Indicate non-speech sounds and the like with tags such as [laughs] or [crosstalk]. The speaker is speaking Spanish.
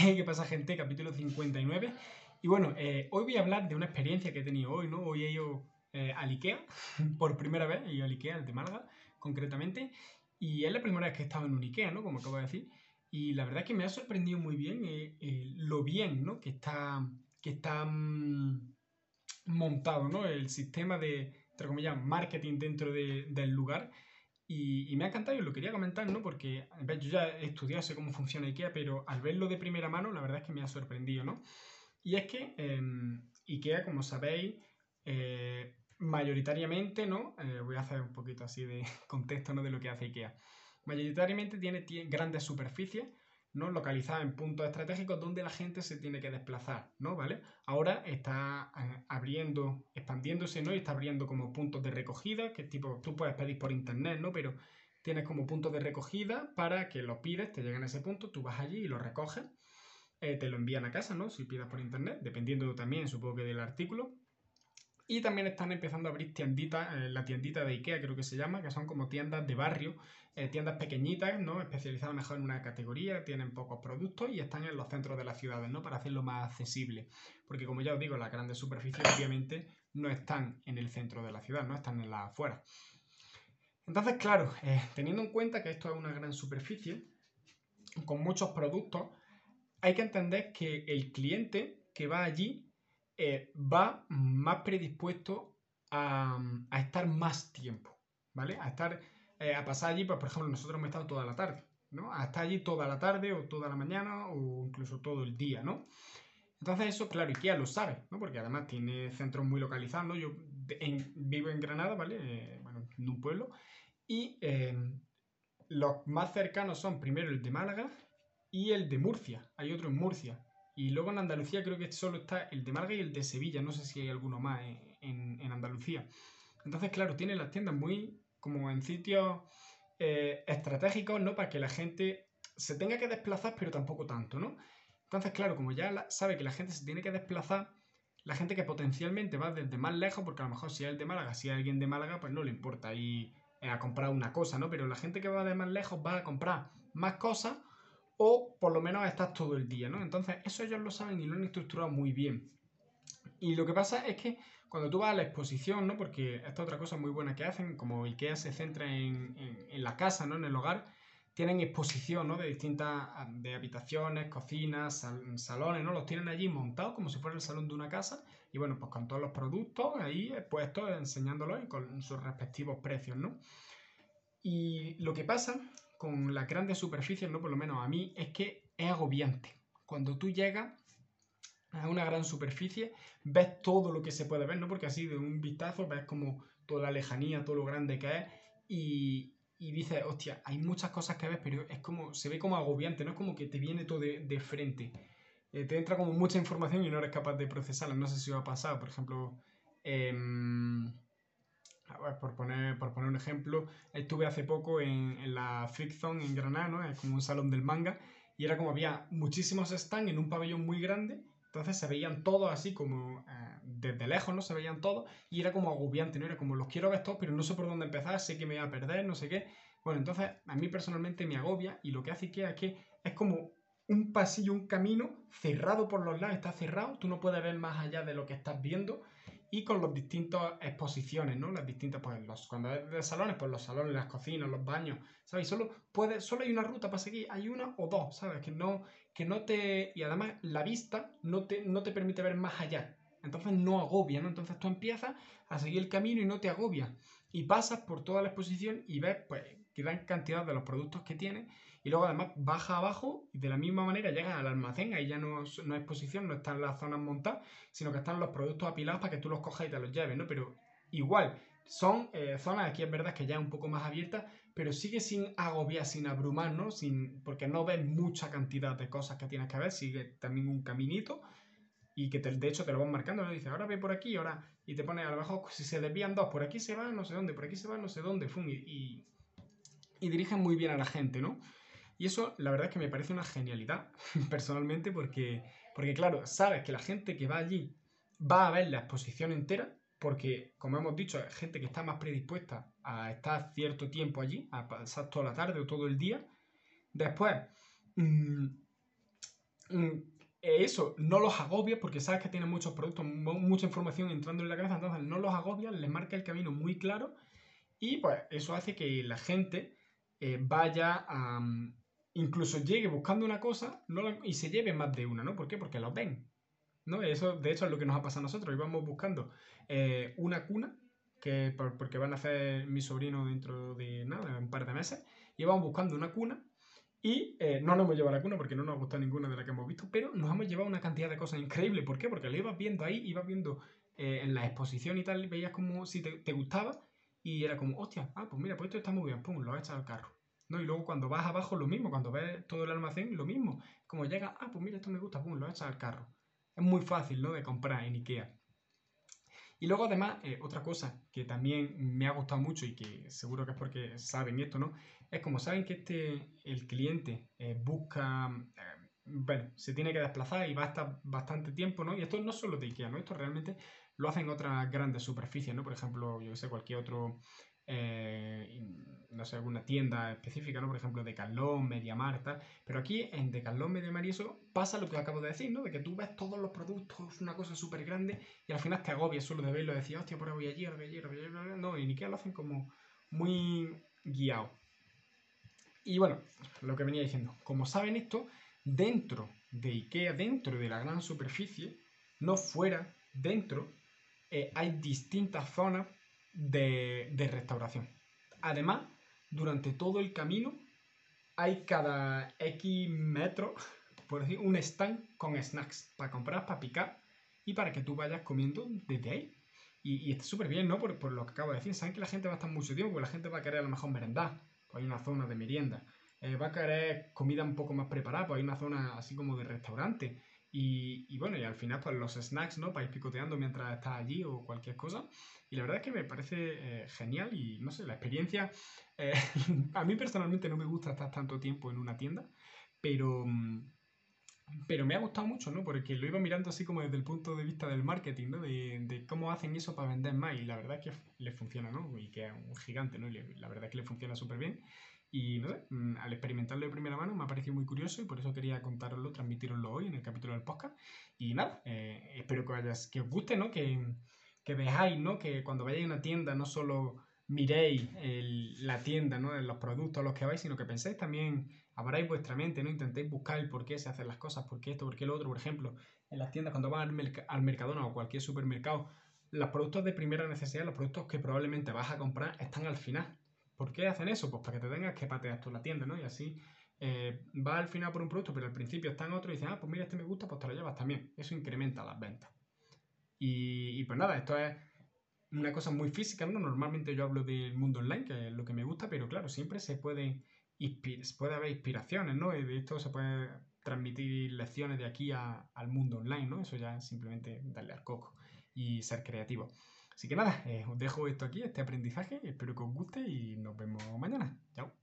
[laughs] ¿Qué pasa, gente? Capítulo 59. Y bueno, eh, hoy voy a hablar de una experiencia que he tenido hoy, ¿no? Hoy he ido eh, al Ikea [laughs] por primera vez, he ido al Ikea, el de Málaga, concretamente. Y es la primera vez que he estado en un Ikea, ¿no? Como acabo de decir. Y la verdad es que me ha sorprendido muy bien eh, lo bien, ¿no? Que está, que está mm, montado, ¿no? El sistema de, entre comillas, marketing dentro del lugar. Y, me ha encantado y lo quería comentar, ¿no? Porque yo ya he estudiado, cómo funciona IKEA, pero al verlo de primera mano, la verdad es que me ha sorprendido, ¿no? Y es que em, IKEA, como sabéis, eh, mayoritariamente, ¿no? Eh, voy a hacer un poquito así de [laughs] contexto, ¿no? De lo que hace IKEA. Mayoritariamente tiene grandes superficies ¿no? localizada en puntos estratégicos donde la gente se tiene que desplazar, ¿no? ¿Vale? Ahora está eh, abriendo, expandiéndose, ¿no? Y está abriendo como puntos de recogida, que tipo, tú puedes pedir por internet, ¿no? Pero tienes como puntos de recogida para que los pides, te llegan a ese punto, tú vas allí y lo recoges, eh, te lo envían a casa, ¿no? Si pidas por internet, dependiendo también, supongo que del artículo. Y también están empezando a abrir tienditas, eh, la tiendita de Ikea creo que se llama, que son como tiendas de barrio, eh, tiendas pequeñitas, ¿no? Especializadas mejor en una categoría, tienen pocos productos y están en los centros de las ciudades, ¿no? Para hacerlo más accesible. Porque como ya os digo, las grandes superficies obviamente no están en el centro de la ciudad, ¿no? Están en las afueras. Entonces, claro, eh, teniendo en cuenta que esto es una gran superficie, con muchos productos, hay que entender que el cliente que va allí eh, va más predispuesto a, estar más tiempo, ¿vale? A estar, eh, a pasar allí, pues por ejemplo, nosotros hemos estado toda la tarde, ¿no? A estar allí toda la tarde o toda la mañana o incluso todo el día, ¿no? Entonces eso, claro, IKEA lo sabe, ¿no? Porque además tiene centros muy localizados. Yo vivo en Granada, ¿vale? Eh, bueno, en un pueblo. Y los más cercanos son primero el de Málaga y el de Murcia. Hay otro en Murcia. Y luego en Andalucía creo que solo está el de Málaga y el de Sevilla, no sé si hay alguno más en, Andalucía. Entonces, claro, tiene las tiendas muy como en sitios eh, estratégicos, ¿no? Para que la gente se tenga que desplazar, pero tampoco tanto, ¿no? Entonces, claro, como ya sabe que la gente se tiene que desplazar, la gente que potencialmente va desde más lejos, porque a lo mejor si es el de Málaga, si hay alguien de Málaga, pues no le importa ir a comprar una cosa, ¿no? Pero la gente que va de más lejos va a comprar más cosas o por lo menos estás todo el día, ¿no? Entonces, eso ellos lo saben y lo han estructurado muy bien. Y lo que pasa es que cuando tú vas a la exposición, ¿no? Porque esta otra cosa muy buena que hacen, como IKEA se centra en, la casa, ¿no? En el hogar, tienen exposición, ¿no? De distintas de habitaciones, cocinas, salones, ¿no? Los tienen allí montados como si fuera el salón de una casa y bueno, pues con todos los productos ahí expuestos, enseñándolos y con sus respectivos precios, ¿no? Y lo que pasa con las grandes superficies, no por lo menos a mí, es que es agobiante. Cuando tú llegas a una gran superficie, ves todo lo que se puede ver, ¿no? Porque así de un vistazo ves como toda la lejanía, todo lo grande que es y, y dices, hostia, hay muchas cosas que ves, pero es como, se ve como agobiante, ¿no? Es como que te viene todo de, frente. Eh, te entra como mucha información y no eres capaz de procesarla. No sé si os ha pasado, por ejemplo, eh, por poner, por poner un ejemplo, estuve hace poco en, la Freak en Granada, ¿no? Es como un salón del manga, y era como había muchísimos stands en un pabellón muy grande, entonces se veían todos así como eh, desde lejos, ¿no? Se veían todos, y era como agobiante, ¿no? Era como los quiero ver todos, pero no sé por dónde empezar, sé que me voy a perder, no sé qué. Bueno, entonces a mí personalmente me agobia, y lo que hace IKEA es que es como un pasillo, un camino cerrado por los lados, está cerrado, tú no puedes ver más allá de lo que estás viendo y con las distintas exposiciones, ¿no? Las distintas, pues los, cuando es de salones, pues los salones, las cocinas, los baños, ¿sabes? Solo, puede, solo hay una ruta para seguir, hay una o dos, ¿sabes? Que no, que no te... Y además la vista no te, no te permite ver más allá. Entonces no agobia, ¿no? Entonces tú empiezas a seguir el camino y no te agobia. Y pasas por toda la exposición y ves, pues, gran cantidad de los productos que tiene y luego además baja abajo y de la misma manera llegas al almacén, ahí ya no, no es exposición, no están las zonas montadas, sino que están los productos apilados para que tú los cojas y te los lleves, ¿no? Pero igual, son eh, zonas, aquí es verdad que ya es un poco más abiertas, pero sigue sin agobiar, sin abrumar, ¿no? Sin, porque no ves mucha cantidad de cosas que tienes que ver, sigue también un caminito y que de hecho te lo van marcando, ¿no? Dice, ahora ve por aquí, ahora, y te pone a lo mejor, si se desvían dos, por aquí se va, no sé dónde, por aquí se va, no sé dónde, fun, y, y dirigen muy bien a la gente, ¿no? Y eso la verdad es que me parece una genialidad, [laughs] personalmente, porque, porque claro, sabes que la gente que va allí va a ver la exposición entera, porque, como hemos dicho, hay gente que está más predispuesta a estar cierto tiempo allí, a pasar toda la tarde o todo el día. Después, mm, mm, eso no los agobia porque sabes que tienen muchos productos, mucha información entrando en la cabeza, entonces no los agobia, les marca el camino muy claro y pues eso hace que la gente eh, vaya a... Incluso llegue buscando una cosa y se lleve más de una, ¿no? ¿Por qué? Porque los ven. ¿no? Eso, de hecho, es lo que nos ha pasado a nosotros. Íbamos buscando eh, una cuna, que porque van a hacer mi sobrino dentro de nada, un par de meses. Íbamos buscando una cuna y eh, no nos hemos llevado la cuna porque no nos ha gustado ninguna de las que hemos visto, pero nos hemos llevado una cantidad de cosas increíbles. ¿Por qué? Porque lo ibas viendo ahí, ibas viendo eh, en la exposición y tal, veías como si te, gustaba y era como, hostia, ah, pues mira, pues esto está muy bien, pum, lo has echado al carro. ¿No? Y luego cuando vas abajo lo mismo, cuando ves todo el almacén, lo mismo. Como llega, ah, pues mira, esto me gusta, pum, lo echado al carro. Es muy fácil, ¿no? De comprar en Ikea. Y luego además, eh, otra cosa que también me ha gustado mucho y que seguro que es porque saben esto, ¿no? Es como saben que este, el cliente eh, busca, eh, bueno, se tiene que desplazar y va a bastante tiempo, ¿no? Y esto no solo de Ikea, ¿no? Esto realmente lo hacen otras grandes superficies, ¿no? Por ejemplo, yo sé, cualquier otro eh, no sé, alguna tienda específica, ¿no? Por ejemplo, Decathlon, Mediamar, tal. Pero aquí en Decathlon, Mediamar y eso pasa lo que acabo de decir, ¿no? De que tú ves todos los productos, una cosa súper grande y al final te agobias solo de verlo y decir, hostia, por ahí voy allí, voy allí, voy allí. No, y Ikea lo hacen como muy guiado. Y bueno, lo que venía diciendo, como saben esto, dentro de Ikea, dentro de la gran superficie, no fuera, dentro, eh, hay distintas zonas de, restauración. Además, durante todo el camino hay cada X metros, [laughs] por decir, un stand con snacks para comprar, para picar y para que tú vayas comiendo desde ahí. Y, está súper bien, ¿no? Por, lo que acabo de decir. Saben que la gente va a estar mucho tiempo, porque la gente va a querer a lo mejor merendar, pues hay una zona de merienda. Eh, va a querer comida un poco más preparada, pues hay una zona así como de restaurante. Y, bueno, y al final, pues los snacks, ¿no? Para ir picoteando mientras estás allí o cualquier cosa. Y la verdad es que me parece eh, genial y no sé, la experiencia. Eh, [laughs] a mí personalmente no me gusta estar tanto tiempo en una tienda, pero. Mm, pero me ha gustado mucho, ¿no? Porque lo iba mirando así como desde el punto de vista del marketing. De, de cómo hacen eso para vender más. Y la verdad es que le funciona, ¿no? Y que es un gigante, ¿no? Y la verdad es que le funciona súper bien. Y mm, al experimentarlo de primera mano me ha parecido muy curioso y por eso quería contároslo, transmitiroslo hoy en el capítulo del podcast. Y nada, eh, espero que, vayas, que os guste, ¿no? Que, que veáis, ¿no? Que cuando vayáis a una tienda no solo miréis la tienda, ¿no? Los productos a los que vais, sino que penséis también, abráis vuestra mente, ¿no? Intentéis buscar el por qué se hacen las cosas, por qué esto, por qué lo otro. Por ejemplo, en las tiendas, cuando vas al, al Mercadona o cualquier supermercado, los productos de primera necesidad, los productos que probablemente vas a comprar, están al final. ¿Por qué hacen eso? Pues para que te tengas que patear tú la tienda, ¿no? Y así eh, vas al final por un producto, pero al principio está en otro y dices, ah, pues mira, este me gusta, pues te lo llevas también. Eso incrementa las ventas. Y, pues nada, esto es una cosa muy física, ¿no? Normalmente yo hablo del mundo online, que es lo que me gusta, pero claro, siempre se puede, puede haber inspiraciones, ¿no? De esto se puede transmitir lecciones de aquí al mundo online, ¿no? Eso ya simplemente darle al coco y ser creativo. Así que nada, eh, os dejo esto aquí, este aprendizaje, espero que os guste y nos vemos mañana. Chao.